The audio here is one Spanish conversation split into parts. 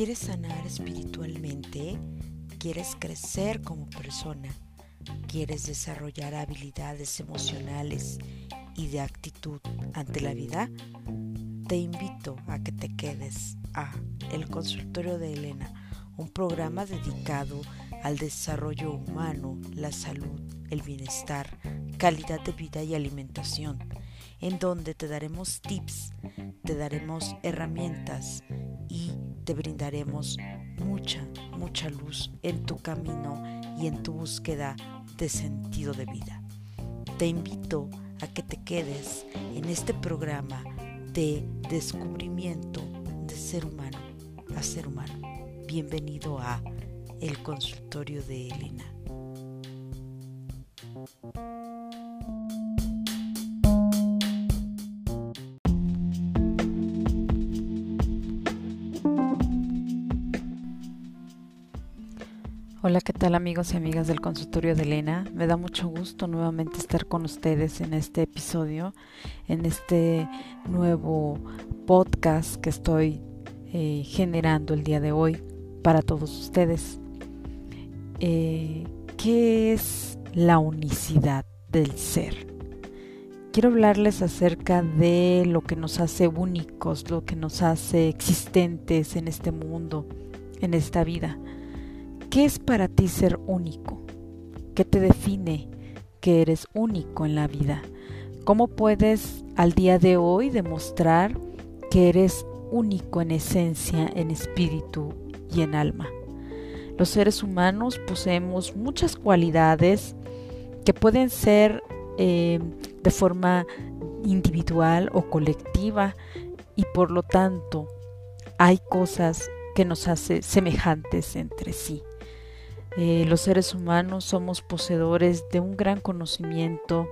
¿Quieres sanar espiritualmente? ¿Quieres crecer como persona? ¿Quieres desarrollar habilidades emocionales y de actitud ante la vida? Te invito a que te quedes a El Consultorio de Elena, un programa dedicado al desarrollo humano, la salud, el bienestar, calidad de vida y alimentación, en donde te daremos tips, te daremos herramientas y te brindaremos mucha, mucha luz en tu camino y en tu búsqueda de sentido de vida. Te invito a que te quedes en este programa de descubrimiento de ser humano a ser humano. Bienvenido a El Consultorio de Elena. Hola, ¿qué tal amigos y amigas del consultorio de Elena? Me da mucho gusto nuevamente estar con ustedes en este episodio, en este nuevo podcast que estoy eh, generando el día de hoy para todos ustedes. Eh, ¿Qué es la unicidad del ser? Quiero hablarles acerca de lo que nos hace únicos, lo que nos hace existentes en este mundo, en esta vida ¿Qué es para ti ser único? ¿Qué te define que eres único en la vida? ¿Cómo puedes al día de hoy demostrar que eres único en esencia, en espíritu y en alma? Los seres humanos poseemos muchas cualidades que pueden ser eh, de forma individual o colectiva y por lo tanto hay cosas que nos hacen semejantes entre sí. Eh, los seres humanos somos poseedores de un gran conocimiento,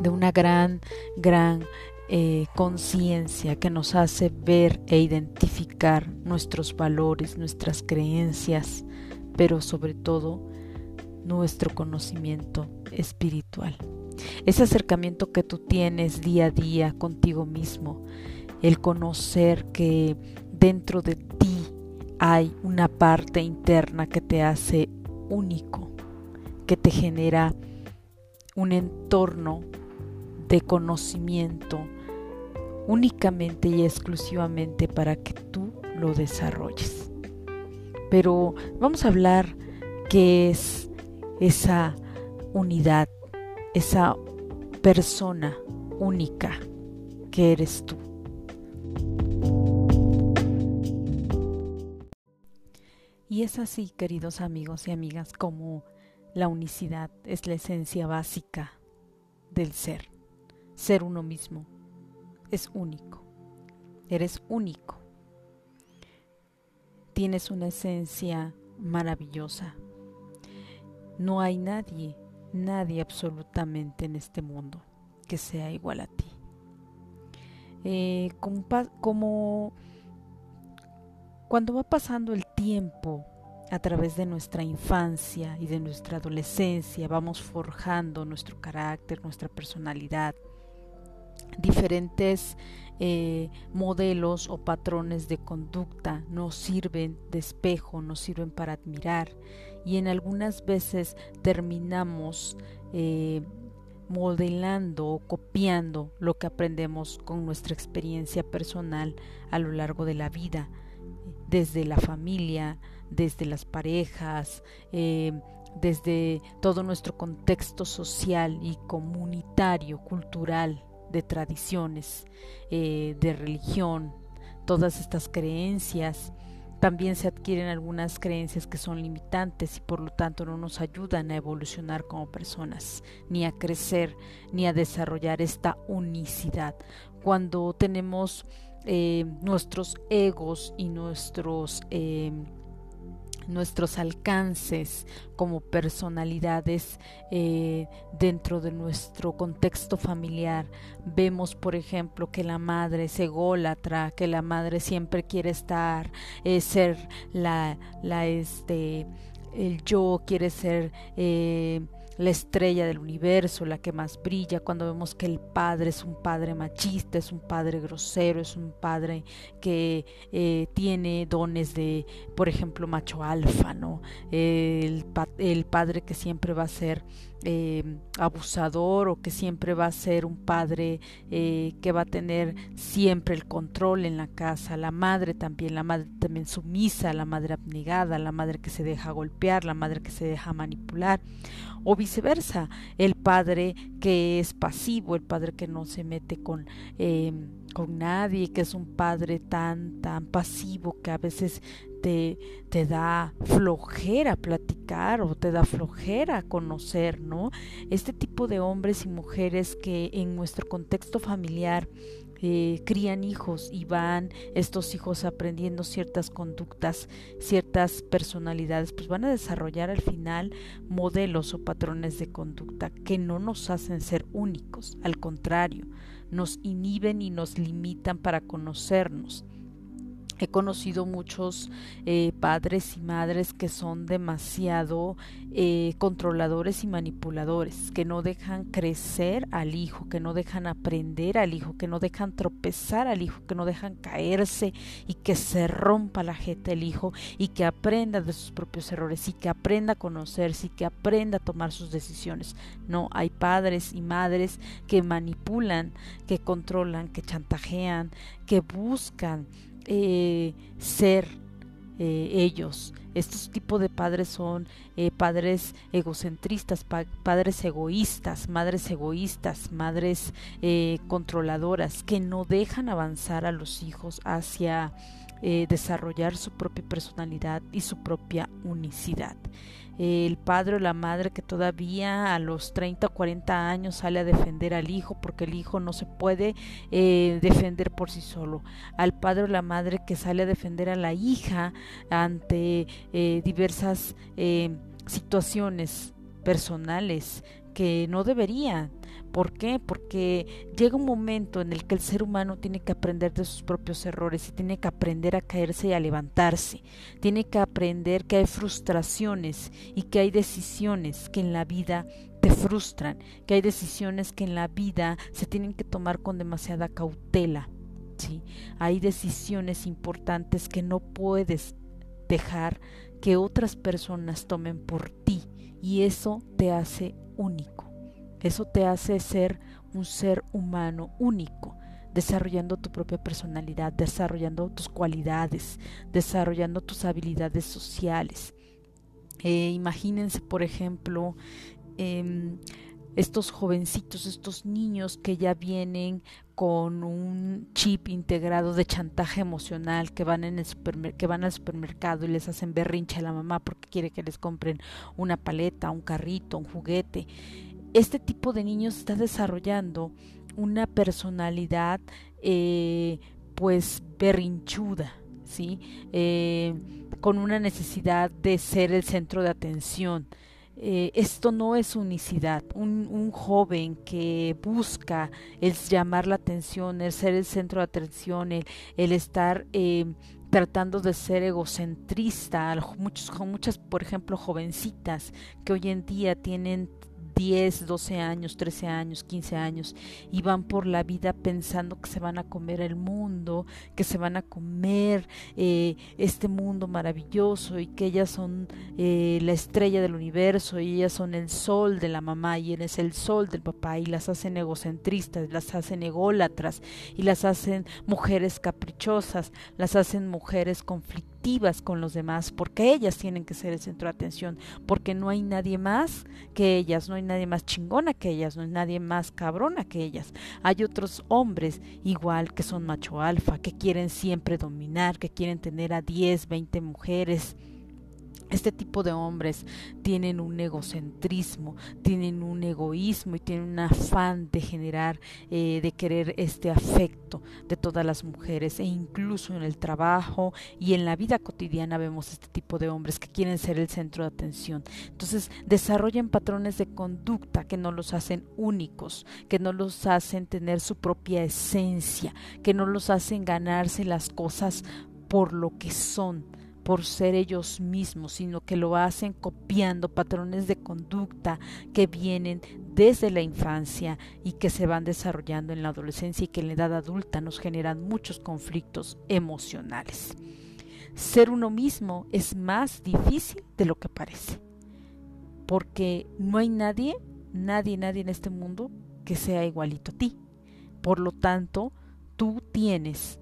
de una gran, gran eh, conciencia que nos hace ver e identificar nuestros valores, nuestras creencias, pero sobre todo nuestro conocimiento espiritual. Ese acercamiento que tú tienes día a día contigo mismo, el conocer que dentro de ti hay una parte interna que te hace único, que te genera un entorno de conocimiento únicamente y exclusivamente para que tú lo desarrolles. Pero vamos a hablar qué es esa unidad, esa persona única que eres tú. Y es así, queridos amigos y amigas, como la unicidad es la esencia básica del ser. Ser uno mismo es único. Eres único. Tienes una esencia maravillosa. No hay nadie, nadie absolutamente en este mundo que sea igual a ti. Eh, como, cuando va pasando el tiempo a través de nuestra infancia y de nuestra adolescencia, vamos forjando nuestro carácter, nuestra personalidad, diferentes eh, modelos o patrones de conducta nos sirven de espejo, nos sirven para admirar y en algunas veces terminamos eh, modelando o copiando lo que aprendemos con nuestra experiencia personal a lo largo de la vida desde la familia, desde las parejas, eh, desde todo nuestro contexto social y comunitario, cultural, de tradiciones, eh, de religión, todas estas creencias. También se adquieren algunas creencias que son limitantes y por lo tanto no nos ayudan a evolucionar como personas, ni a crecer, ni a desarrollar esta unicidad. Cuando tenemos eh, nuestros egos y nuestros, eh, nuestros alcances como personalidades eh, dentro de nuestro contexto familiar. Vemos, por ejemplo, que la madre es ególatra, que la madre siempre quiere estar, ser la, la, este, el yo quiere ser la estrella del universo, la que más brilla, cuando vemos que el padre es un padre machista, es un padre grosero, es un padre que eh, tiene dones de, por ejemplo, macho alfa, ¿no? el, el padre que siempre va a ser eh, abusador o que siempre va a ser un padre eh, que va a tener siempre el control en la casa, la madre también, la madre también sumisa, la madre abnegada, la madre que se deja golpear, la madre que se deja manipular, o viceversa, el padre que es pasivo, el padre que no se mete con, eh, con nadie, que es un padre tan, tan pasivo que a veces te, te da flojera platicar o te da flojera conocer, ¿no? Este tipo de hombres y mujeres que en nuestro contexto familiar eh, crían hijos y van estos hijos aprendiendo ciertas conductas, ciertas personalidades, pues van a desarrollar al final modelos o patrones de conducta que no nos hacen ser únicos, al contrario, nos inhiben y nos limitan para conocernos. He conocido muchos eh, padres y madres que son demasiado eh, controladores y manipuladores, que no dejan crecer al hijo, que no dejan aprender al hijo, que no dejan tropezar al hijo, que no dejan caerse y que se rompa la jeta el hijo y que aprenda de sus propios errores y que aprenda a conocerse y que aprenda a tomar sus decisiones. No, hay padres y madres que manipulan, que controlan, que chantajean, que buscan eh, ser eh, ellos. Estos tipos de padres son eh, padres egocentristas, padres egoístas, madres egoístas, madres controladoras, que no dejan avanzar a los hijos hacia desarrollar su propia personalidad y su propia unicidad el padre o la madre que todavía a los 30 o 40 años sale a defender al hijo porque el hijo no se puede eh, defender por sí solo, al padre o la madre que sale a defender a la hija ante eh, diversas eh, situaciones personales que no debería. ¿Por qué? Porque llega un momento en el que el ser humano tiene que aprender de sus propios errores y tiene que aprender a caerse y a levantarse. Tiene que aprender que hay frustraciones y que hay decisiones que en la vida te frustran, que hay decisiones que en la vida se tienen que tomar con demasiada cautela. ¿sí? Hay decisiones importantes que no puedes dejar que otras personas tomen por ti y eso te hace único. Eso te hace ser un ser humano único, desarrollando tu propia personalidad, desarrollando tus cualidades, desarrollando tus habilidades sociales. Eh, imagínense, por ejemplo, em, estos jovencitos, estos niños que ya vienen con un chip integrado de chantaje emocional, que van, en el que van al supermercado y les hacen berrinche a la mamá porque quiere que les compren una paleta, un carrito, un juguete este tipo de niños está desarrollando una personalidad eh, pues berrinchuda, ¿sí? Eh, con una necesidad de ser el centro de atención. Eh, esto no es unicidad. Un, joven que busca el llamar la atención, el ser el centro de atención, el, estar tratando de ser egocentrista. Muchos, muchas, por ejemplo, jovencitas que hoy en día tienen 10, 12 años, 13 años, 15 años y van por la vida pensando que se van a comer el mundo, que se van a comer eh, este mundo maravilloso y que ellas son eh, la estrella del universo y ellas son el sol de la mamá y él es el sol del papá y las hacen egocentristas, las hacen ególatras y las hacen mujeres caprichosas, las hacen mujeres conflictivas con los demás, porque ellas tienen que ser el centro de atención, porque no hay nadie más que ellas, no hay nadie más chingona que ellas, no hay nadie más cabrona que ellas. Hay otros hombres igual que son macho alfa, que quieren siempre dominar, que quieren tener a 10, 20 mujeres este tipo de hombres tienen un egocentrismo, tienen un egoísmo y tienen un afán de generar, eh, de querer este afecto de todas las mujeres e incluso en el trabajo y en la vida cotidiana vemos este tipo de hombres que quieren ser el centro de atención. Entonces desarrollan patrones de conducta que no los hacen únicos, que no los hacen tener su propia esencia, que no los hacen ganarse las cosas por lo que son por ser ellos mismos, sino que lo hacen copiando patrones de conducta que vienen desde la infancia y que se van desarrollando en la adolescencia y que en la edad adulta nos generan muchos conflictos emocionales. Ser uno mismo es más difícil de lo que parece, porque no hay nadie, nadie, nadie en este mundo que sea igualito a ti. Por lo tanto, tú tienes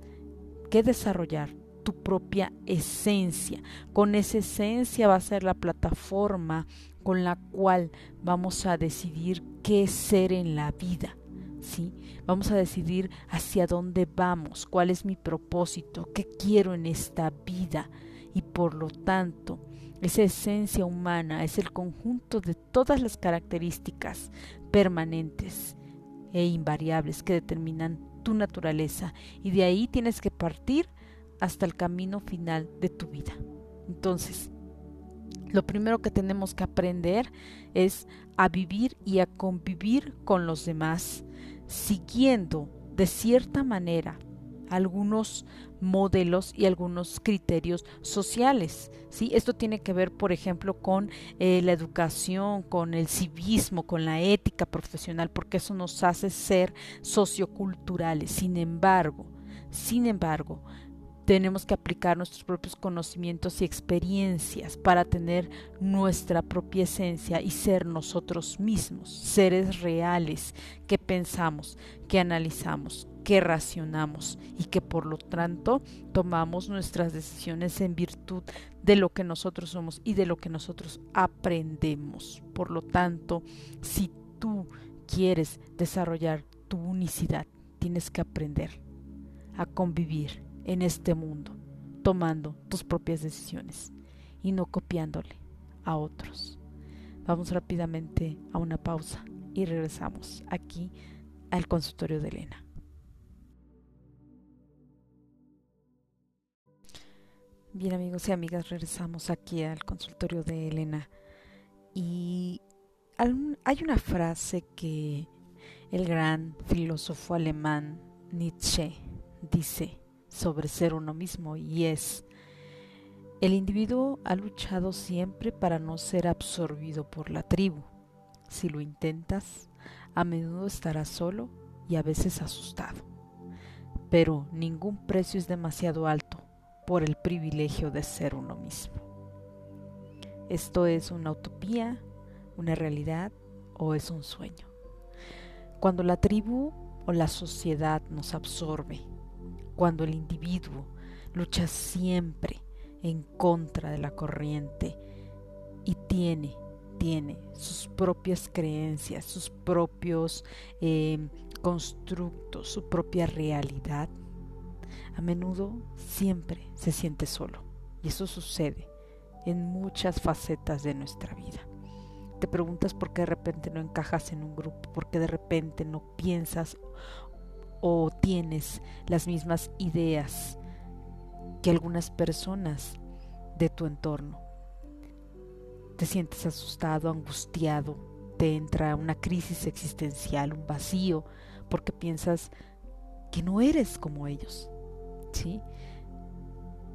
que desarrollar tu propia esencia. Con esa esencia va a ser la plataforma con la cual vamos a decidir qué ser en la vida. ¿Sí? Vamos a decidir hacia dónde vamos, cuál es mi propósito, qué quiero en esta vida y por lo tanto esa esencia humana es el conjunto de todas las características permanentes e invariables que determinan tu naturaleza y de ahí tienes que partir hasta el camino final de tu vida. Entonces, lo primero que tenemos que aprender es a vivir y a convivir con los demás, siguiendo de cierta manera algunos modelos y algunos criterios sociales. ¿sí? Esto tiene que ver, por ejemplo, con eh, la educación, con el civismo, con la ética profesional, porque eso nos hace ser socioculturales. Sin embargo, sin embargo, tenemos que aplicar nuestros propios conocimientos y experiencias para tener nuestra propia esencia y ser nosotros mismos, seres reales que pensamos, que analizamos, que racionamos y que por lo tanto tomamos nuestras decisiones en virtud de lo que nosotros somos y de lo que nosotros aprendemos. Por lo tanto, si tú quieres desarrollar tu unicidad, tienes que aprender a convivir en este mundo, tomando tus propias decisiones y no copiándole a otros. Vamos rápidamente a una pausa y regresamos aquí al consultorio de Elena. Bien amigos y amigas, regresamos aquí al consultorio de Elena y hay una frase que el gran filósofo alemán Nietzsche dice, sobre ser uno mismo y es, el individuo ha luchado siempre para no ser absorbido por la tribu. Si lo intentas, a menudo estarás solo y a veces asustado. Pero ningún precio es demasiado alto por el privilegio de ser uno mismo. Esto es una utopía, una realidad o es un sueño. Cuando la tribu o la sociedad nos absorbe cuando el individuo lucha siempre en contra de la corriente y tiene, tiene sus propias creencias, sus propios em, constructos, su propia realidad, a menudo siempre se siente solo. Y eso sucede en muchas facetas de nuestra vida. Te preguntas por qué de repente no encajas en un grupo, por qué de repente no piensas o tienes las mismas ideas que algunas personas de tu entorno. Te sientes asustado, angustiado, te entra una crisis existencial, un vacío, porque piensas que no eres como ellos. ¿Sí?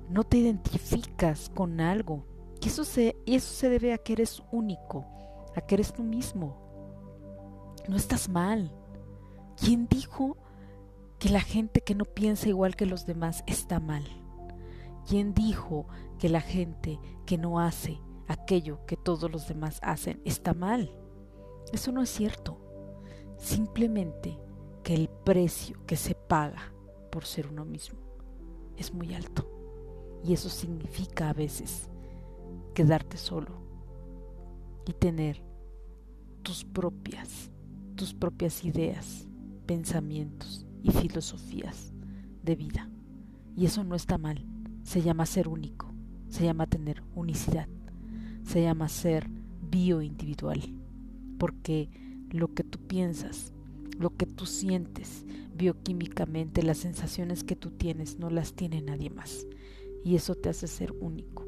No te identificas con algo. Y eso se, eso se debe a que eres único, a que eres tú mismo. No estás mal. ¿Quién dijo que la gente que no piensa igual que los demás está mal? ¿Quién dijo que la gente que no hace aquello que todos los demás hacen está mal? Eso no es cierto. Simplemente que el precio que se paga por ser uno mismo es muy alto. Y eso significa a veces quedarte solo y tener tus propias, tus propias ideas, pensamientos, y filosofías de vida. Y eso no está mal. Se llama ser único, se llama tener unicidad, se llama ser bioindividual. Porque lo que tú piensas, lo que tú sientes bioquímicamente, las sensaciones que tú tienes, no las tiene nadie más. Y eso te hace ser único.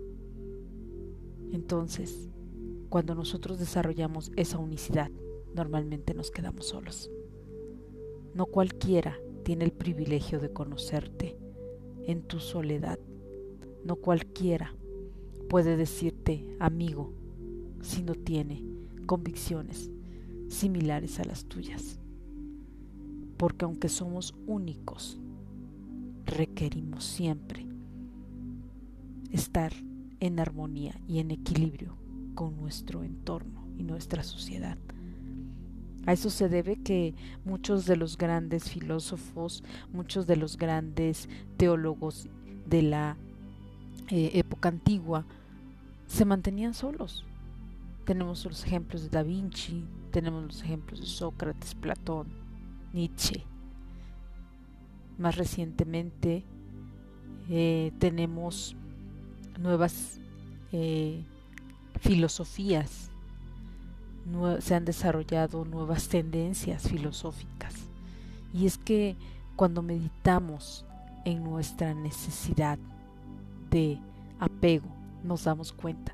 Entonces, cuando nosotros desarrollamos esa unicidad, normalmente nos quedamos solos. No cualquiera tiene el privilegio de conocerte en tu soledad. No cualquiera puede decirte amigo si no tiene convicciones similares a las tuyas. Porque aunque somos únicos, requerimos siempre estar en armonía y en equilibrio con nuestro entorno y nuestra sociedad. A eso se debe que muchos de los grandes filósofos, muchos de los grandes teólogos de la eh, época antigua se mantenían solos. Tenemos los ejemplos de Da Vinci, tenemos los ejemplos de Sócrates, Platón, Nietzsche. Más recientemente eh, tenemos nuevas eh, filosofías se han desarrollado nuevas tendencias filosóficas. Y es que cuando meditamos en nuestra necesidad de apego, nos damos cuenta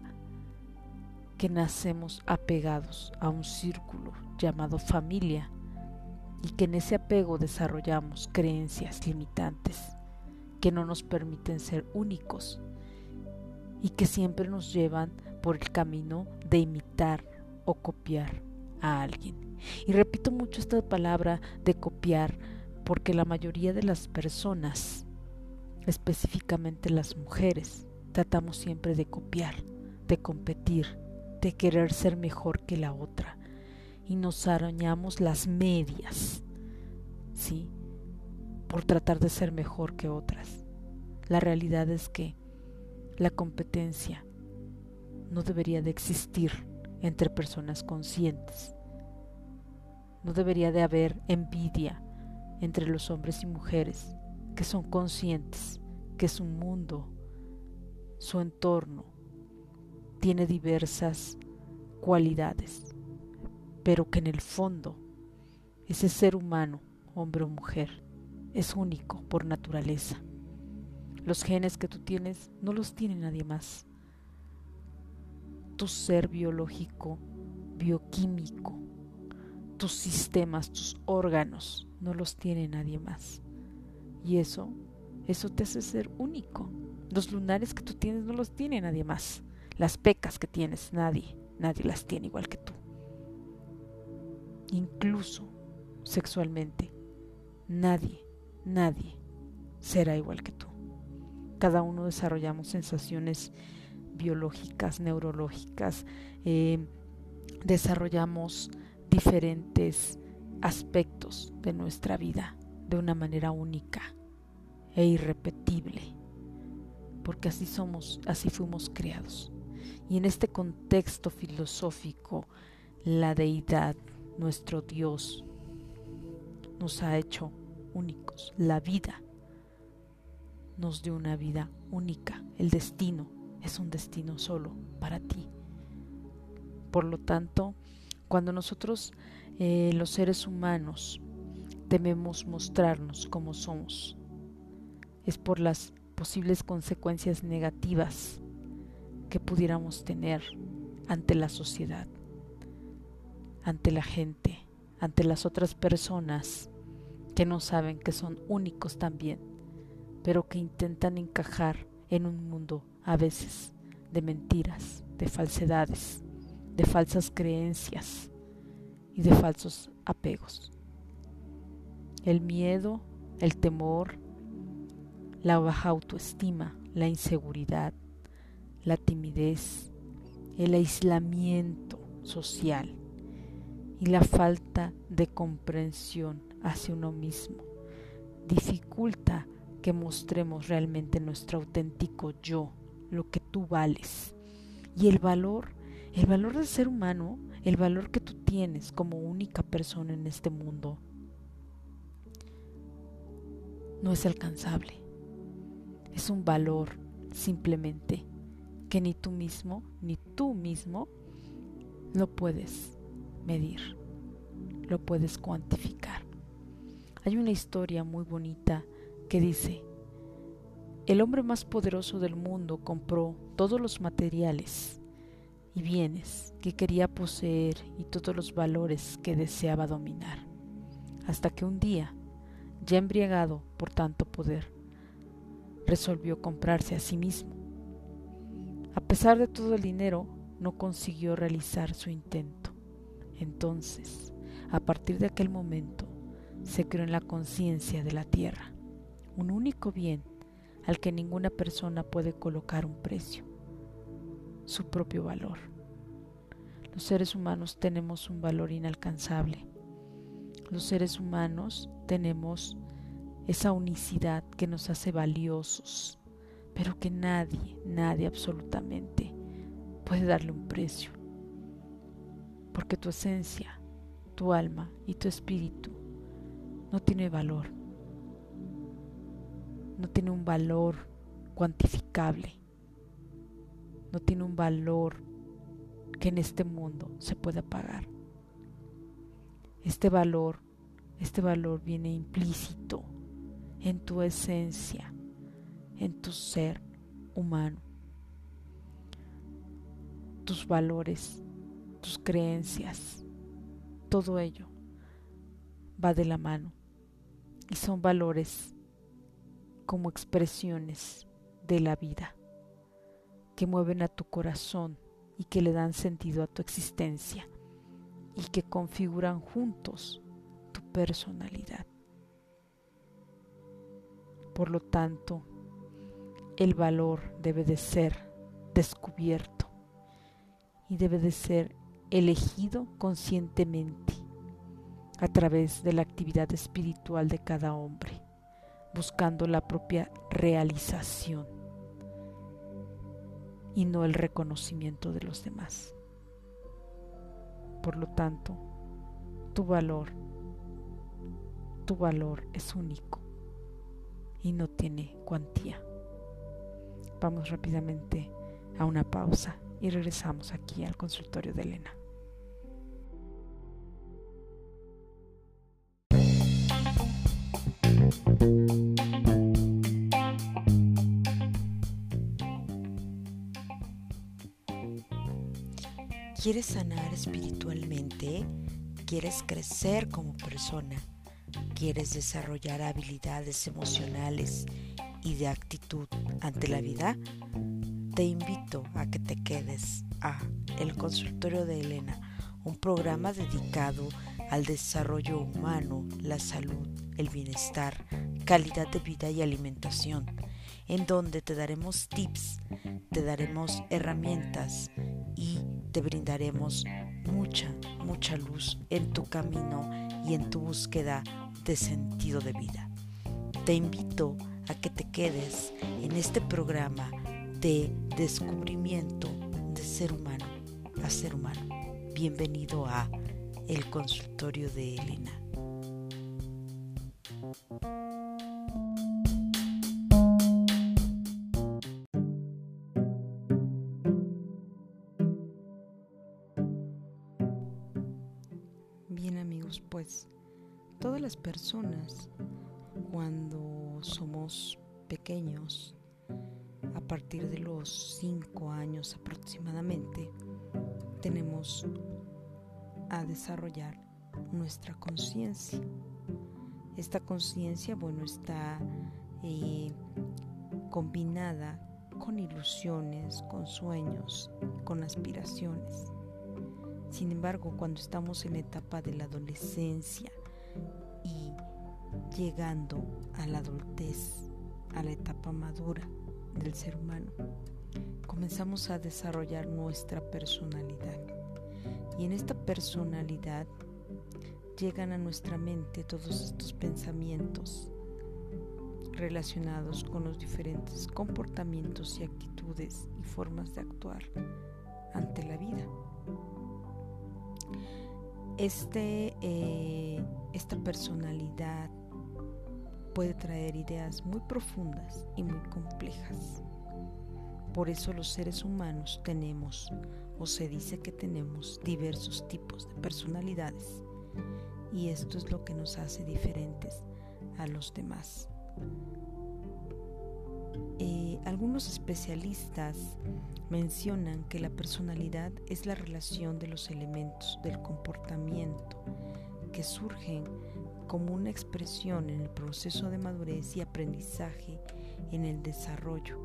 que nacemos apegados a un círculo llamado familia y que en ese apego desarrollamos creencias limitantes que no nos permiten ser únicos y que siempre nos llevan por el camino de imitar o copiar a alguien. Y repito mucho esta palabra de copiar porque la mayoría de las personas, específicamente las mujeres, tratamos siempre de copiar, de competir, de querer ser mejor que la otra y nos arañamos las medias, ¿sí? Por tratar de ser mejor que otras. La realidad es que la competencia no debería de existir entre personas conscientes. No debería de haber envidia entre los hombres y mujeres que son conscientes que su mundo, su entorno, tiene diversas cualidades, pero que en el fondo ese ser humano, hombre o mujer, es único por naturaleza. Los genes que tú tienes no los tiene nadie más tu ser biológico, bioquímico, tus sistemas, tus órganos, no los tiene nadie más. Y eso, eso te hace ser único. Los lunares que tú tienes no los tiene nadie más. Las pecas que tienes, nadie, nadie las tiene igual que tú. Incluso sexualmente, nadie, nadie será igual que tú. Cada uno desarrollamos sensaciones biológicas, neurológicas, eh, desarrollamos diferentes aspectos de nuestra vida de una manera única e irrepetible, porque así somos, así fuimos creados. Y en este contexto filosófico, la deidad, nuestro Dios, nos ha hecho únicos. La vida nos dio una vida única, el destino es un destino solo para ti. Por lo tanto, cuando nosotros, eh, los seres humanos, tememos mostrarnos como somos, es por las posibles consecuencias negativas que pudiéramos tener ante la sociedad, ante la gente, ante las otras personas que no saben que son únicos también, pero que intentan encajar en un mundo a veces de mentiras, de falsedades, de falsas creencias y de falsos apegos. El miedo, el temor, la baja autoestima, la inseguridad, la timidez, el aislamiento social y la falta de comprensión hacia uno mismo dificulta que mostremos realmente nuestro auténtico yo lo que tú vales. Y el valor, el valor del ser humano, el valor que tú tienes como única persona en este mundo, no es alcanzable. Es un valor simplemente que ni tú mismo, ni tú mismo lo puedes medir, lo puedes cuantificar. Hay una historia muy bonita que dice, el hombre más poderoso del mundo compró todos los materiales y bienes que quería poseer y todos los valores que deseaba dominar, hasta que un día, ya embriagado por tanto poder, resolvió comprarse a sí mismo. A pesar de todo el dinero, no consiguió realizar su intento. Entonces, a partir de aquel momento, se creó en la conciencia de la tierra un único bien al que ninguna persona puede colocar un precio, su propio valor. Los seres humanos tenemos un valor inalcanzable. Los seres humanos tenemos esa unicidad que nos hace valiosos, pero que nadie, nadie absolutamente puede darle un precio. Porque tu esencia, tu alma y tu espíritu no tiene valor. No tiene un valor cuantificable. No tiene un valor que en este mundo se pueda pagar. Este valor, este valor viene implícito en tu esencia, en tu ser humano. Tus valores, tus creencias, todo ello va de la mano y son valores como expresiones de la vida que mueven a tu corazón y que le dan sentido a tu existencia y que configuran juntos tu personalidad. Por lo tanto, el valor debe de ser descubierto y debe de ser elegido conscientemente a través de la actividad espiritual de cada hombre, buscando la propia realización y no el reconocimiento de los demás. Por lo tanto, tu valor, tu valor es único y no tiene cuantía. Vamos rápidamente a una pausa y regresamos aquí al consultorio de Elena. ¿Quieres sanar espiritualmente? ¿Quieres crecer como persona? ¿Quieres desarrollar habilidades emocionales y de actitud ante la vida? Te invito a que te quedes a El Consultorio de Elena, un programa dedicado al desarrollo humano, la salud, el bienestar, calidad de vida y alimentación, en donde te daremos tips, te daremos herramientas te brindaremos mucha, mucha luz en tu camino y en tu búsqueda de sentido de vida. Te invito a que te quedes en este programa de descubrimiento de ser humano a ser humano. Bienvenido a El consultorio de Elena. Todas las personas cuando somos pequeños, a partir de los 5 años aproximadamente, tenemos a desarrollar nuestra conciencia. Esta conciencia, bueno, está eh, combinada con ilusiones, con sueños, con aspiraciones. Sin embargo, cuando estamos en la etapa de la adolescencia y llegando a la adultez, a la etapa madura del ser humano, comenzamos a desarrollar nuestra personalidad. Y en esta personalidad llegan a nuestra mente todos estos pensamientos relacionados con los diferentes comportamientos y actitudes y formas de actuar ante la vida. Este, eh, esta personalidad puede traer ideas muy profundas y muy complejas. Por eso los seres humanos tenemos, o se dice que tenemos, diversos tipos de personalidades. Y esto es lo que nos hace diferentes a los demás. Eh, algunos especialistas mencionan que la personalidad es la relación de los elementos del comportamiento que surgen como una expresión en el proceso de madurez y aprendizaje en el desarrollo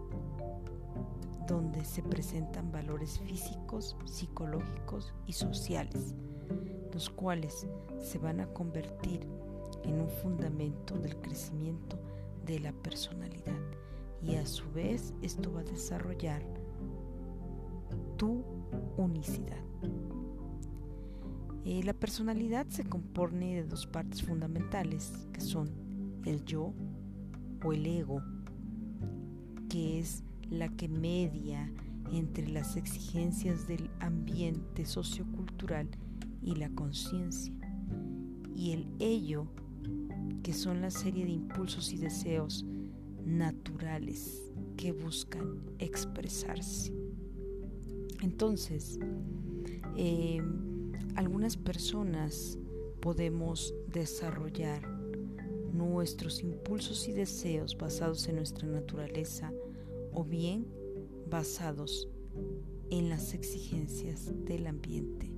donde se presentan valores físicos, psicológicos y sociales, los cuales se van a convertir en un fundamento del crecimiento de la personalidad y a su vez esto va a desarrollar tu unicidad. Eh, la personalidad se compone de dos partes fundamentales que son el yo o el ego, que es la que media entre las exigencias del ambiente sociocultural y la conciencia, y el ello, que son la serie de impulsos y deseos naturales que buscan expresarse. Entonces, eh, algunas personas podemos desarrollar nuestros impulsos y deseos basados en nuestra naturaleza o bien basados en las exigencias del ambiente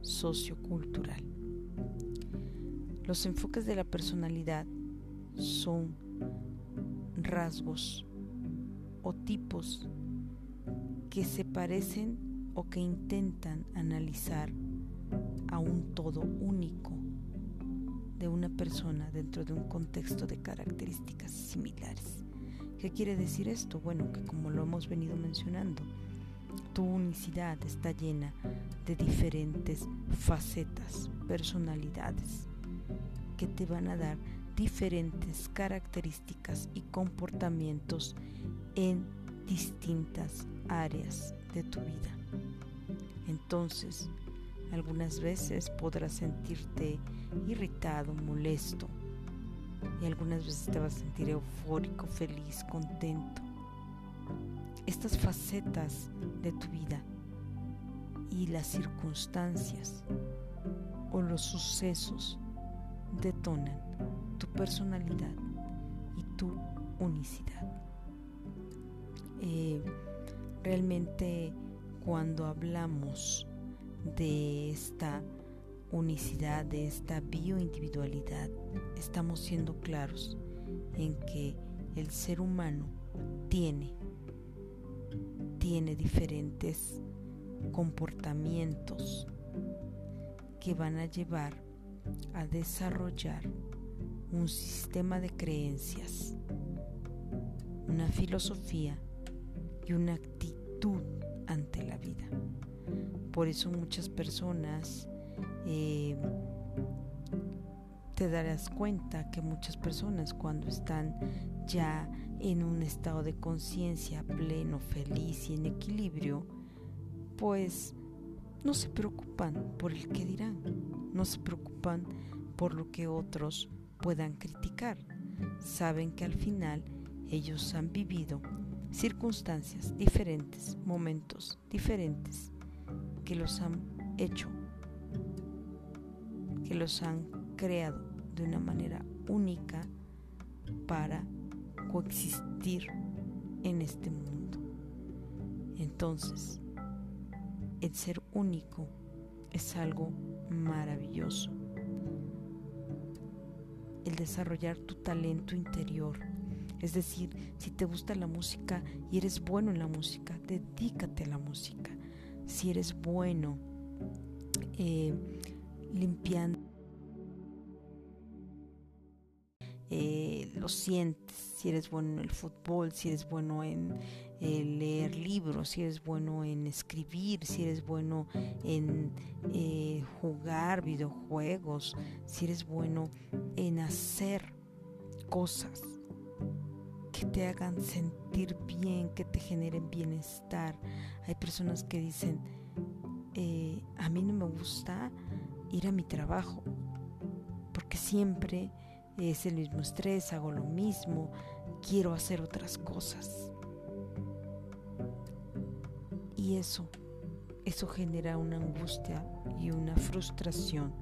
sociocultural. Los enfoques de la personalidad son rasgos o tipos que se parecen o que intentan analizar a un todo único de una persona dentro de un contexto de características similares. ¿Qué quiere decir esto? Bueno, que como lo hemos venido mencionando, tu unicidad está llena de diferentes facetas, personalidades, que te van a dar diferentes características y comportamientos en distintas áreas de tu vida. Entonces, algunas veces podrás sentirte irritado, molesto, y algunas veces te vas a sentir eufórico, feliz, contento. Estas facetas de tu vida y las circunstancias o los sucesos detonan tu personalidad y tu unicidad. Eh, realmente cuando hablamos de esta unicidad, de esta bioindividualidad, estamos siendo claros en que el ser humano tiene, tiene diferentes comportamientos que van a llevar a desarrollar un sistema de creencias, una filosofía y una actitud ante la vida. Por eso muchas personas eh, te darás cuenta que muchas personas cuando están ya en un estado de conciencia pleno, feliz y en equilibrio, pues no se preocupan por el que dirán, no se preocupan por lo que otros puedan criticar. Saben que al final ellos han vivido circunstancias diferentes, momentos diferentes que los han hecho, que los han creado de una manera única para coexistir en este mundo. Entonces, el ser único es algo maravilloso. El desarrollar tu talento interior. Es decir, si te gusta la música y eres bueno en la música, dedícate a la música. Si eres bueno eh, limpiando Eh, lo sientes, si eres bueno en el fútbol, si eres bueno en eh, leer libros, si eres bueno en escribir, si eres bueno en eh, jugar videojuegos, si eres bueno en hacer cosas que te hagan sentir bien, que te generen bienestar. Hay personas que dicen, a mí no me gusta ir a mi trabajo, porque siempre es el mismo estrés, hago lo mismo, quiero hacer otras cosas. Y eso, eso genera una angustia y una frustración,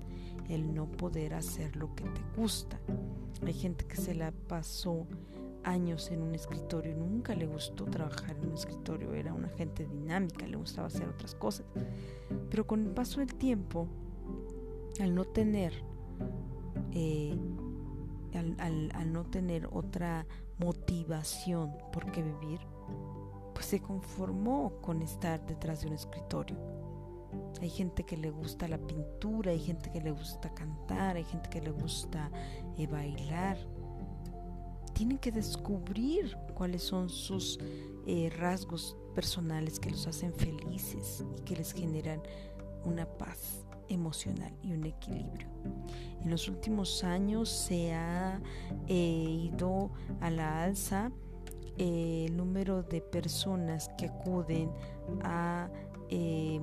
el no poder hacer lo que te gusta. Hay gente que se la pasó años en un escritorio, nunca le gustó trabajar en un escritorio, era una gente dinámica, le gustaba hacer otras cosas. Pero con el paso del tiempo, al no tener eh, al, no tener otra motivación por qué vivir, pues se conformó con estar detrás de un escritorio. Hay gente que le gusta la pintura, hay gente que le gusta cantar, hay gente que le gusta eh, bailar. Tienen que descubrir cuáles son sus eh, rasgos personales que los hacen felices y que les generan una paz emocional y un equilibrio. En los últimos años se ha eh, ido a la alza eh, el número de personas que acuden a eh,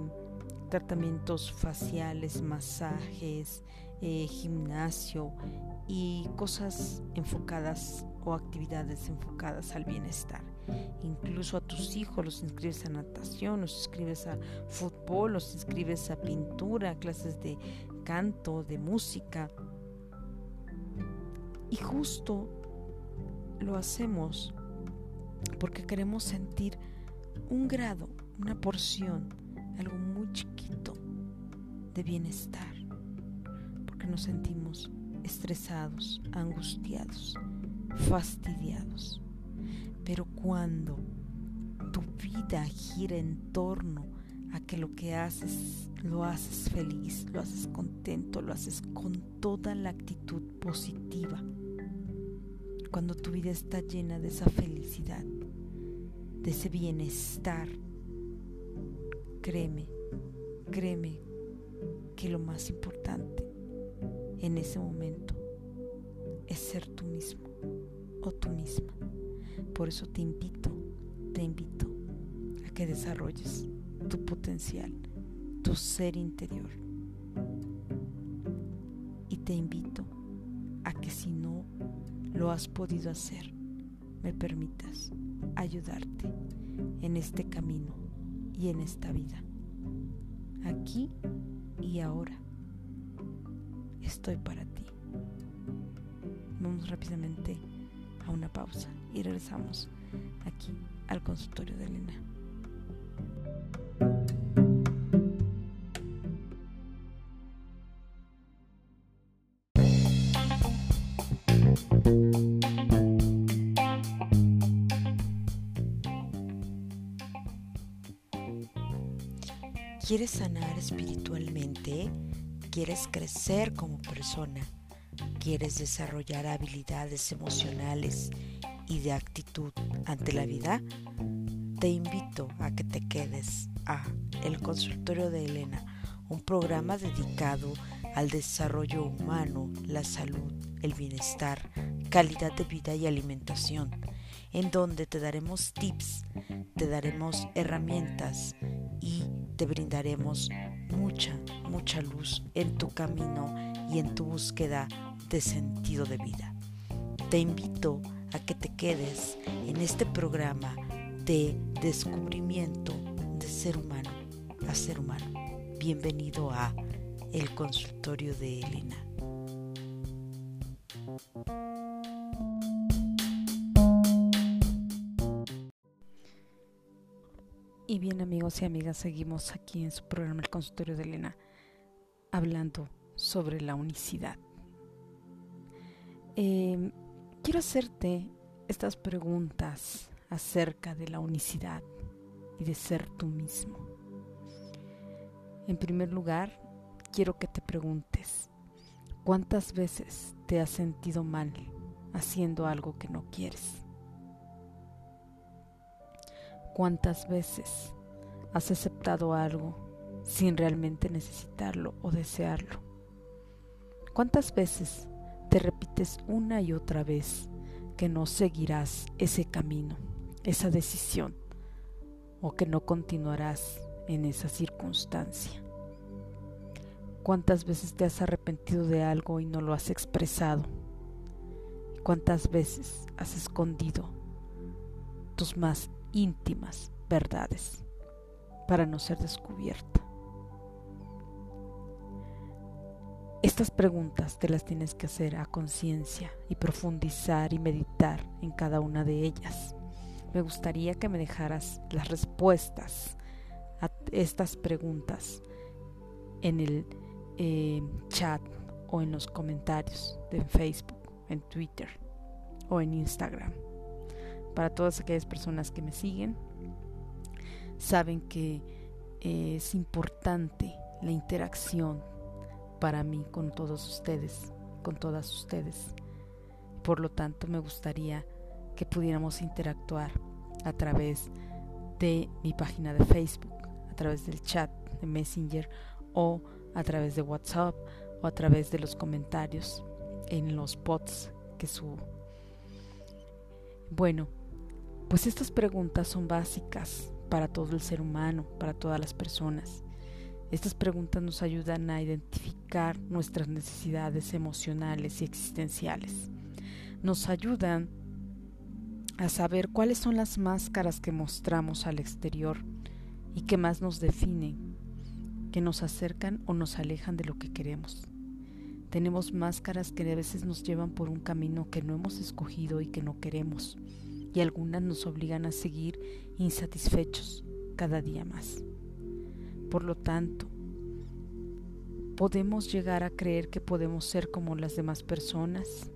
tratamientos faciales, masajes, gimnasio y cosas enfocadas o actividades enfocadas al bienestar. Incluso a tus hijos los inscribes a natación, los inscribes a fútbol, los inscribes a pintura, clases de canto, de música. Y justo lo hacemos porque queremos sentir un grado, una porción, algo muy chiquito de bienestar, porque nos sentimos estresados, angustiados, fastidiados. Pero cuando tu vida gira en torno a que lo que haces lo haces feliz, lo haces contento, lo haces con toda la actitud positiva, cuando tu vida está llena de esa felicidad, de ese bienestar, créeme, créeme que lo más importante en ese momento es ser tú mismo o tú misma. Por eso te invito, te invito a que desarrolles tu potencial, tu ser interior. Y te invito a que si no lo has podido hacer, me permitas ayudarte en este camino y en esta vida. Aquí y ahora estoy para ti. Vamos rápidamente a una pausa y regresamos aquí al consultorio de Elena. ¿Quieres sanar espiritualmente? ¿Quieres crecer como persona? ¿Quieres desarrollar habilidades emocionales y de actitud ante la vida? Te invito a que te quedes a El Consultorio de Elena, un programa dedicado al desarrollo humano, la salud, el bienestar, calidad de vida y alimentación, en donde te daremos tips, te daremos herramientas y te brindaremos mucha, mucha luz en tu camino y en tu búsqueda de sentido de vida. Te invito a que te quedes en este programa de descubrimiento de ser humano a ser humano. Bienvenido a El Consultorio de Elena. Y bien amigos y amigas, seguimos aquí en su programa El Consultorio de Elena hablando sobre la unicidad. Em, quiero hacerte estas preguntas acerca de la unicidad y de ser tú mismo. En primer lugar, quiero que te preguntes, ¿cuántas veces te has sentido mal haciendo algo que no quieres? ¿Cuántas veces has aceptado algo sin realmente necesitarlo o desearlo? ¿Cuántas veces te repites una y otra vez que no seguirás ese camino, esa decisión, o que no continuarás en esa circunstancia? ¿Cuántas veces te has arrepentido de algo y no lo has expresado? ¿Cuántas veces has escondido tus más íntimas verdades para no ser descubierta. Estas preguntas te las tienes que hacer a conciencia y profundizar y meditar en cada una de ellas. Me gustaría que me dejaras las respuestas a estas preguntas en el eh, chat o en los comentarios de Facebook, en Twitter o en Instagram para todas aquellas personas que me siguen. saben que es importante la interacción para mí con todos ustedes, con todas ustedes. Por lo tanto, me gustaría que pudiéramos interactuar a través de mi página de Facebook, a través del chat de Messenger o a través de WhatsApp o a través de los comentarios en los pods que subo. Bueno, pues estas preguntas son básicas para todo el ser humano, para todas las personas. Estas preguntas nos ayudan a identificar nuestras necesidades emocionales y existenciales. Nos ayudan a saber cuáles son las máscaras que mostramos al exterior y que más nos definen, que nos acercan o nos alejan de lo que queremos. Tenemos máscaras que a veces nos llevan por un camino que no hemos escogido y que no queremos, y algunas nos obligan a seguir insatisfechos cada día más. Por lo tanto, podemos llegar a creer que podemos ser como las demás personas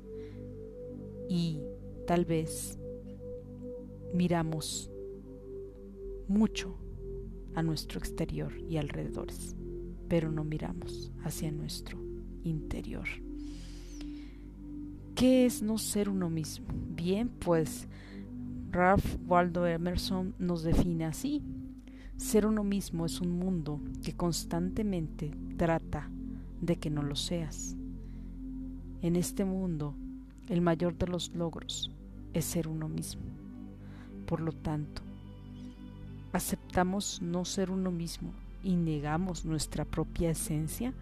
y tal vez miramos mucho a nuestro exterior y alrededores, pero no miramos hacia nuestro interior. ¿Qué es no ser uno mismo? Bien, pues Ralph Waldo Emerson nos define así. Ser uno mismo es un mundo que constantemente trata de que no lo seas. En este mundo, el mayor de los logros es ser uno mismo. Por lo tanto, ¿aceptamos no ser uno mismo y negamos nuestra propia esencia?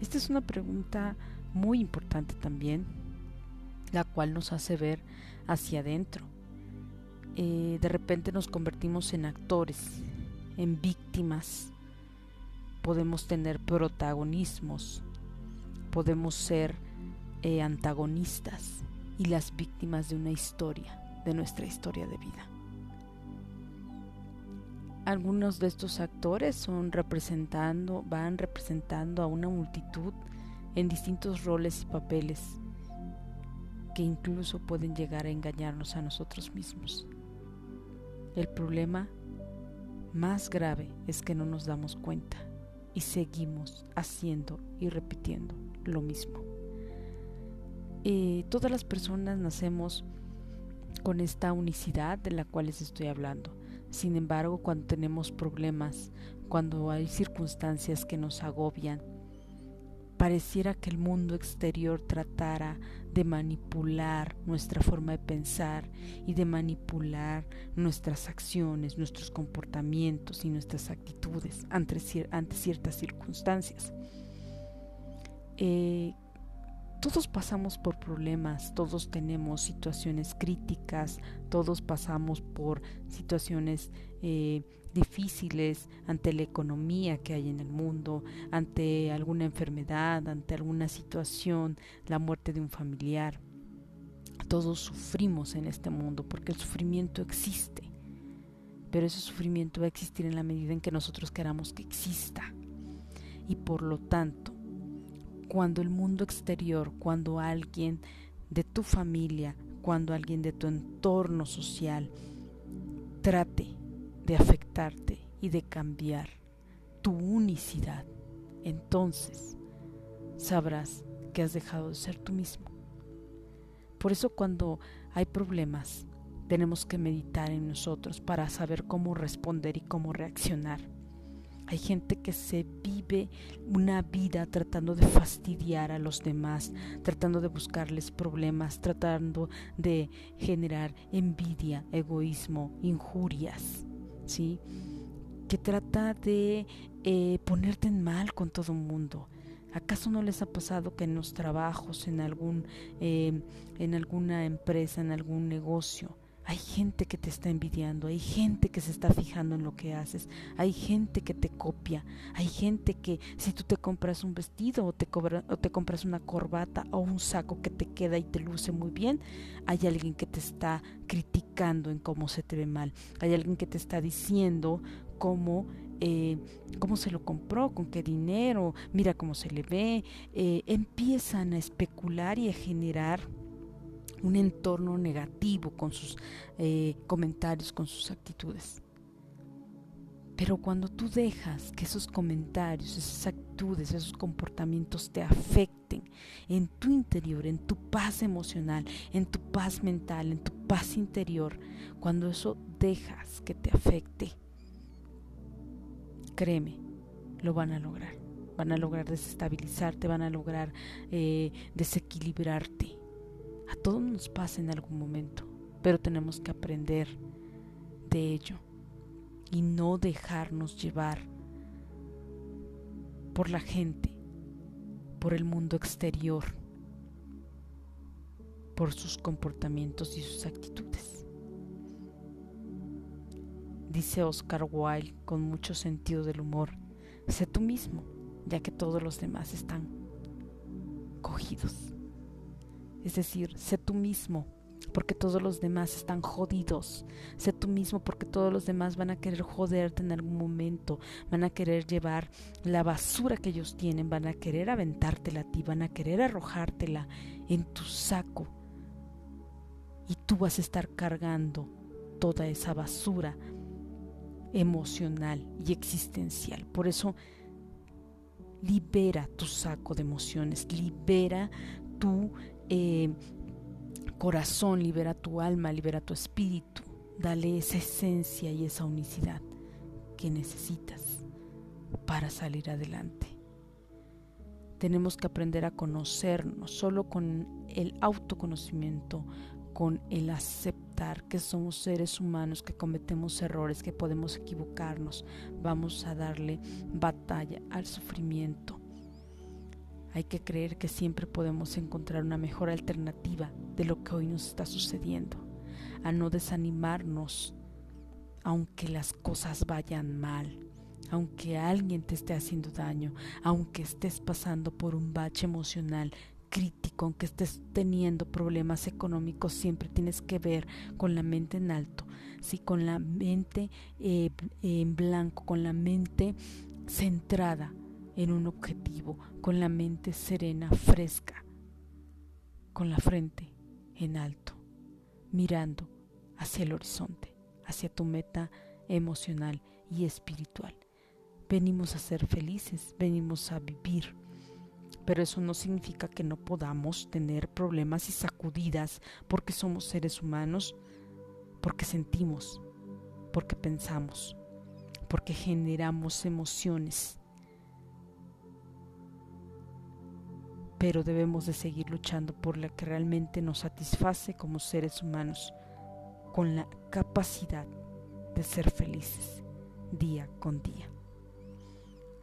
Esta es una pregunta muy importante también, la cual nos hace ver hacia adentro eh, de repente nos convertimos en actores, en víctimas, podemos tener protagonismos, podemos ser eh, antagonistas y las víctimas de una historia, de nuestra historia de vida. Algunos de estos actores son representando, van representando a una multitud en distintos roles y papeles que incluso pueden llegar a engañarnos a nosotros mismos. El problema más grave es que no nos damos cuenta y seguimos haciendo y repitiendo lo mismo. todas las personas nacemos con esta unicidad de la cual les estoy hablando. Sin embargo, cuando tenemos problemas, cuando hay circunstancias que nos agobian, pareciera que el mundo exterior tratara de manipular nuestra forma de pensar y de manipular nuestras acciones, nuestros comportamientos y nuestras actitudes ante, ciertas circunstancias. Eh, todos pasamos por problemas, todos tenemos situaciones críticas, todos pasamos por situaciones eh, difíciles ante la economía que hay en el mundo, ante alguna enfermedad, ante alguna situación, la muerte de un familiar. Todos sufrimos en este mundo porque el sufrimiento existe, pero ese sufrimiento va a existir en la medida en que nosotros queramos que exista. Y por lo tanto, cuando el mundo exterior, cuando alguien de tu familia, cuando alguien de tu entorno social trate de afectarte y de cambiar tu unicidad, entonces sabrás que has dejado de ser tú mismo. Por eso cuando hay problemas, tenemos que meditar en nosotros para saber cómo responder y cómo reaccionar. Hay gente que se vive una vida tratando de fastidiar a los demás, tratando de buscarles problemas, tratando de generar envidia, egoísmo, injurias. ¿Sí? que trata de eh, ponerte en mal con todo el mundo. ¿Acaso no les ha pasado que en los trabajos, en, algún, eh, en alguna empresa, en algún negocio, hay gente que te está envidiando, hay gente que se está fijando en lo que haces, hay gente que te copia, hay gente que si tú te compras un vestido o te, o te compras una corbata o un saco que te queda y te luce muy bien, hay alguien que te está criticando en cómo se te ve mal, hay alguien que te está diciendo cómo eh, cómo se lo compró, con qué dinero, mira cómo se le ve, eh, empiezan a especular y a generar un entorno negativo con sus eh, comentarios, con sus actitudes. Pero cuando tú dejas que esos comentarios, esas actitudes, esos comportamientos te afecten en tu interior, en tu paz emocional, en tu paz mental, en tu paz interior, cuando eso dejas que te afecte, créeme, lo van a lograr. Van a lograr desestabilizarte, van a lograr eh, desequilibrarte. A todos nos pasa en algún momento, pero tenemos que aprender de ello y no dejarnos llevar por la gente, por el mundo exterior, por sus comportamientos y sus actitudes. Dice Oscar Wilde con mucho sentido del humor, sé tú mismo, ya que todos los demás están cogidos. Es decir, sé tú mismo, porque todos los demás están jodidos. Sé tú mismo porque todos los demás van a querer joderte en algún momento, van a querer llevar la basura que ellos tienen, van a querer aventártela a ti, van a querer arrojártela en tu saco. Y tú vas a estar cargando toda esa basura emocional y existencial. Por eso libera tu saco de emociones, libera tu eh, corazón, libera tu alma, libera tu espíritu, dale esa esencia y esa unicidad que necesitas para salir adelante. Tenemos que aprender a conocernos solo con el autoconocimiento, con el aceptar que somos seres humanos, que cometemos errores, que podemos equivocarnos. Vamos a darle batalla al sufrimiento hay que creer que siempre podemos encontrar una mejor alternativa de lo que hoy nos está sucediendo, a no desanimarnos aunque las cosas vayan mal, aunque alguien te esté haciendo daño, aunque estés pasando por un bache emocional crítico, aunque estés teniendo problemas económicos, siempre tienes que ver con la mente en alto, sí, con la mente eh, en blanco, con la mente centrada en un objetivo, con la mente serena, fresca, con la frente en alto, mirando hacia el horizonte, hacia tu meta emocional y espiritual. Venimos a ser felices, venimos a vivir, pero eso no significa que no podamos tener problemas y sacudidas porque somos seres humanos, porque sentimos, porque pensamos, porque generamos emociones pero debemos de seguir luchando por la que realmente nos satisface como seres humanos, con la capacidad de ser felices día con día.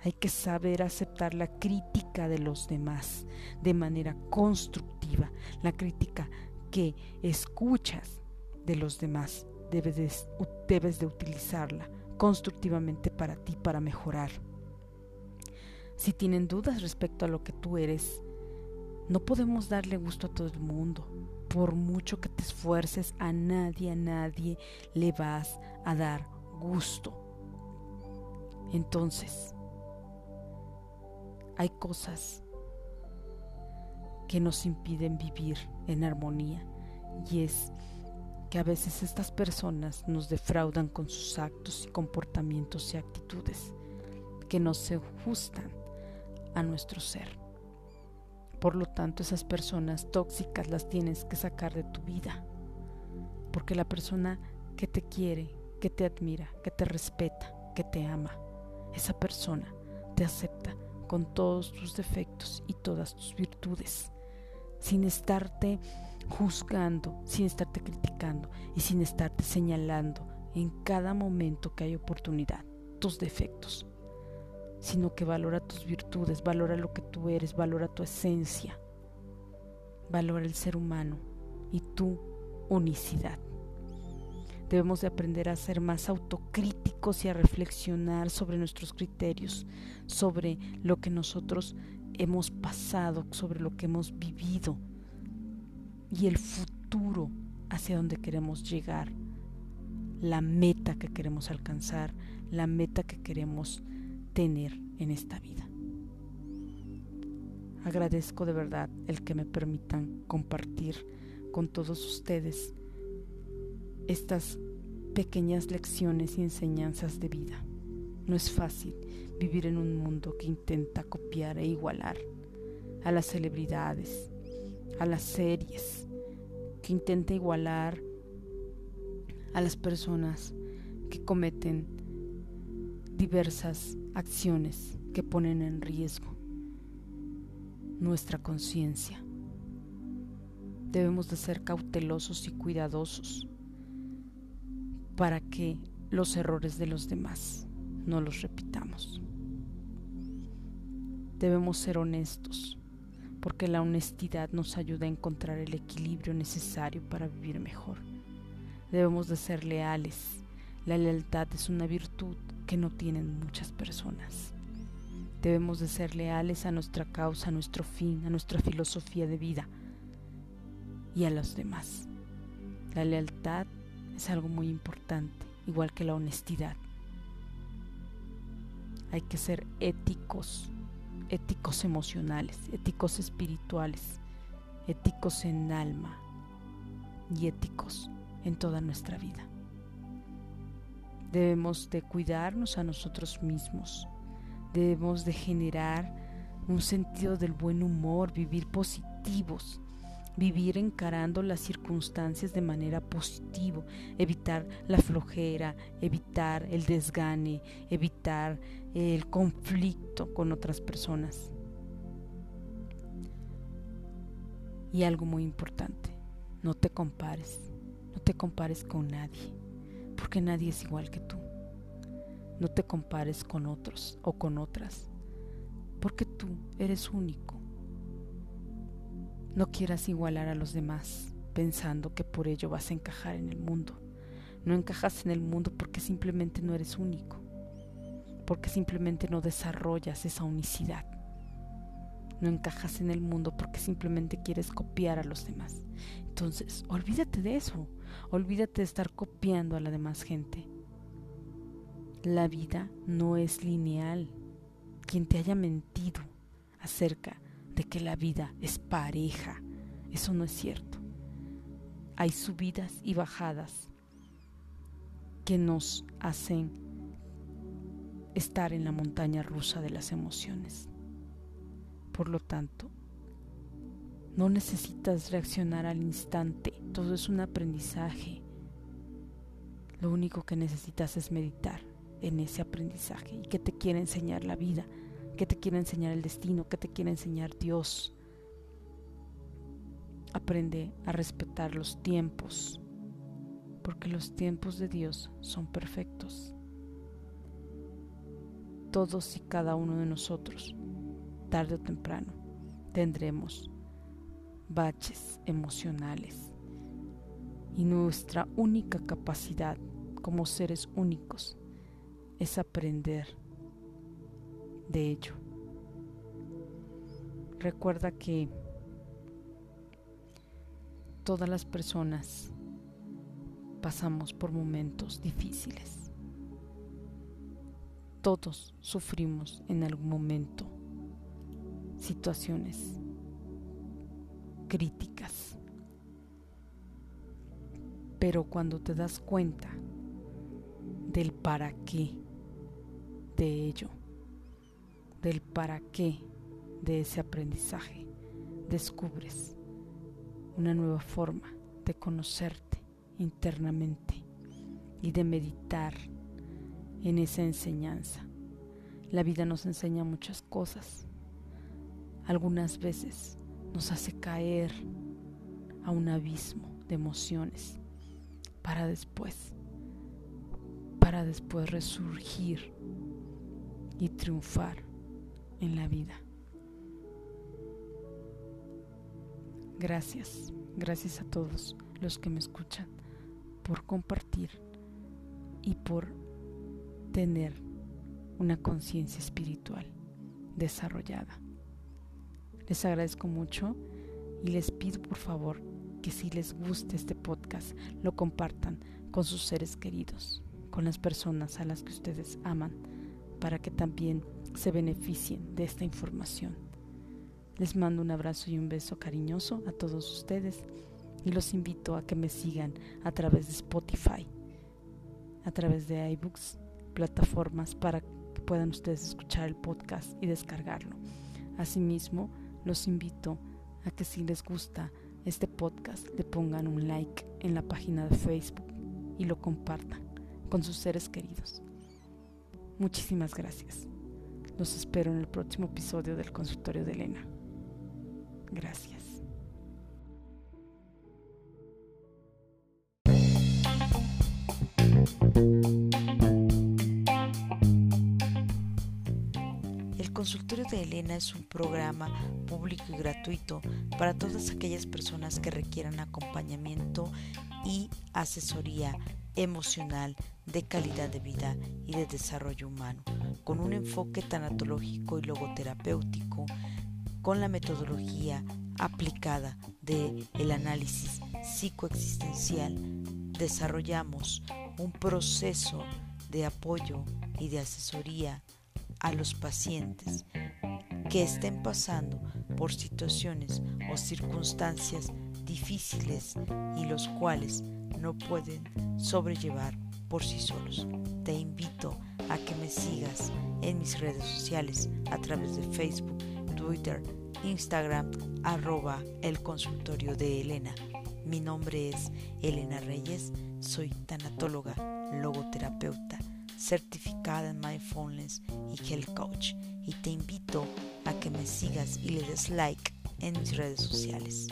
Hay que saber aceptar la crítica de los demás de manera constructiva, la crítica que escuchas de los demás. Debes de, debes de utilizarla constructivamente para ti, para mejorar. Si tienen dudas respecto a lo que tú eres, no podemos darle gusto a todo el mundo. Por mucho que te esfuerces, a nadie, a nadie le vas a dar gusto. Entonces, hay cosas que nos impiden vivir en armonía y es que a veces estas personas nos defraudan con sus actos y comportamientos y actitudes que no se ajustan a nuestro ser. Por lo tanto, esas personas tóxicas las tienes que sacar de tu vida. Porque la persona que te quiere, que te admira, que te respeta, que te ama, esa persona te acepta con todos tus defectos y todas tus virtudes, sin estarte juzgando, sin estarte criticando y sin estarte señalando en cada momento que hay oportunidad tus defectos sino que valora tus virtudes, valora lo que tú eres, valora tu esencia, valora el ser humano y tu unicidad. Debemos de aprender a ser más autocríticos y a reflexionar sobre nuestros criterios, sobre lo que nosotros hemos pasado, sobre lo que hemos vivido y el futuro hacia donde queremos llegar, la meta que queremos alcanzar, la meta que queremos tener en esta vida. Agradezco de verdad el que me permitan compartir con todos ustedes estas pequeñas lecciones y enseñanzas de vida. No es fácil vivir en un mundo que intenta copiar e igualar a las celebridades, a las series, que intenta igualar a las personas que cometen diversas acciones que ponen en riesgo nuestra conciencia. Debemos de ser cautelosos y cuidadosos para que los errores de los demás no los repitamos. Debemos ser honestos, porque la honestidad nos ayuda a encontrar el equilibrio necesario para vivir mejor. Debemos de ser leales. La lealtad es una virtud que no tienen muchas personas. Debemos de ser leales a nuestra causa, a nuestro fin, a nuestra filosofía de vida y a los demás. La lealtad es algo muy importante, igual que la honestidad. Hay que ser éticos, éticos emocionales, éticos espirituales, éticos en alma y éticos en toda nuestra vida. Debemos de cuidarnos a nosotros mismos, debemos de generar un sentido del buen humor, vivir positivos, vivir encarando las circunstancias de manera positiva, evitar la flojera, evitar el desgane, evitar el conflicto con otras personas. Y algo muy importante, no te compares, no te compares con nadie, porque nadie es igual que tú. No te compares con otros o con otras, porque tú eres único no quieras igualar a los demás pensando que por ello vas a encajar en el mundo. No encajas en el mundo porque simplemente no eres único, porque simplemente no desarrollas esa unicidad. No encajas en el mundo porque simplemente quieres copiar a los demás. Entonces, olvídate de eso. Olvídate de estar copiando a la demás gente. La vida no es lineal. Quien te haya mentido acerca de que la vida es pareja. Eso no es cierto. Hay subidas y bajadas que nos hacen estar en la montaña rusa de las emociones. Por lo tanto, no necesitas reaccionar al instante, todo es un aprendizaje. Lo único que necesitas es meditar en ese aprendizaje y que te quiere enseñar la vida ¿Qué te quiere enseñar el destino? ¿Qué te quiere enseñar Dios? Aprende a respetar los tiempos, porque los tiempos de Dios son perfectos. Todos y cada uno de nosotros, tarde o temprano, tendremos baches emocionales y nuestra única capacidad como seres únicos es aprender de ello. Recuerda que todas las personas pasamos por momentos difíciles. Todos sufrimos en algún momento situaciones críticas. Pero cuando te das cuenta del para qué de ello, del para qué de ese aprendizaje, descubres una nueva forma de conocerte internamente y de meditar en esa enseñanza. La vida nos enseña muchas cosas. Algunas veces nos hace caer a un abismo de emociones para después, para después resurgir y triunfar en la vida. Gracias, gracias a todos los que me escuchan por compartir y por tener una conciencia espiritual desarrollada. Les agradezco mucho y les pido por favor que si les guste este podcast lo compartan con sus seres queridos, con las personas a las que ustedes aman, para que también se beneficien de esta información. Les mando un abrazo y un beso cariñoso a todos ustedes y los invito a que me sigan a través de Spotify, a través de iBooks, plataformas para puedan ustedes escuchar el podcast y descargarlo. Asimismo, los invito a que si les gusta este podcast le pongan un like en la página de Facebook y lo compartan con sus seres queridos. Muchísimas gracias. Los espero en el próximo episodio del consultorio de Elena. Gracias. Consultorio de Elena es un programa público y gratuito para todas aquellas personas que requieran acompañamiento y asesoría emocional de calidad de vida y de desarrollo humano, con un enfoque tanatológico y logoterapéutico, con la metodología aplicada de análisis psicoexistencial, desarrollamos un proceso de apoyo y de asesoría a los pacientes que estén pasando por situaciones o circunstancias difíciles y los cuales no pueden sobrellevar por sí solos. Te invito a que me sigas en mis redes sociales a través de Facebook, Twitter, Instagram, arroba el consultorio de Elena. Mi nombre es Elena Reyes, soy tanatóloga, logoterapeuta, certificada en Mindfulness y Health Coach y te invito a que me sigas y le des like en mis redes sociales.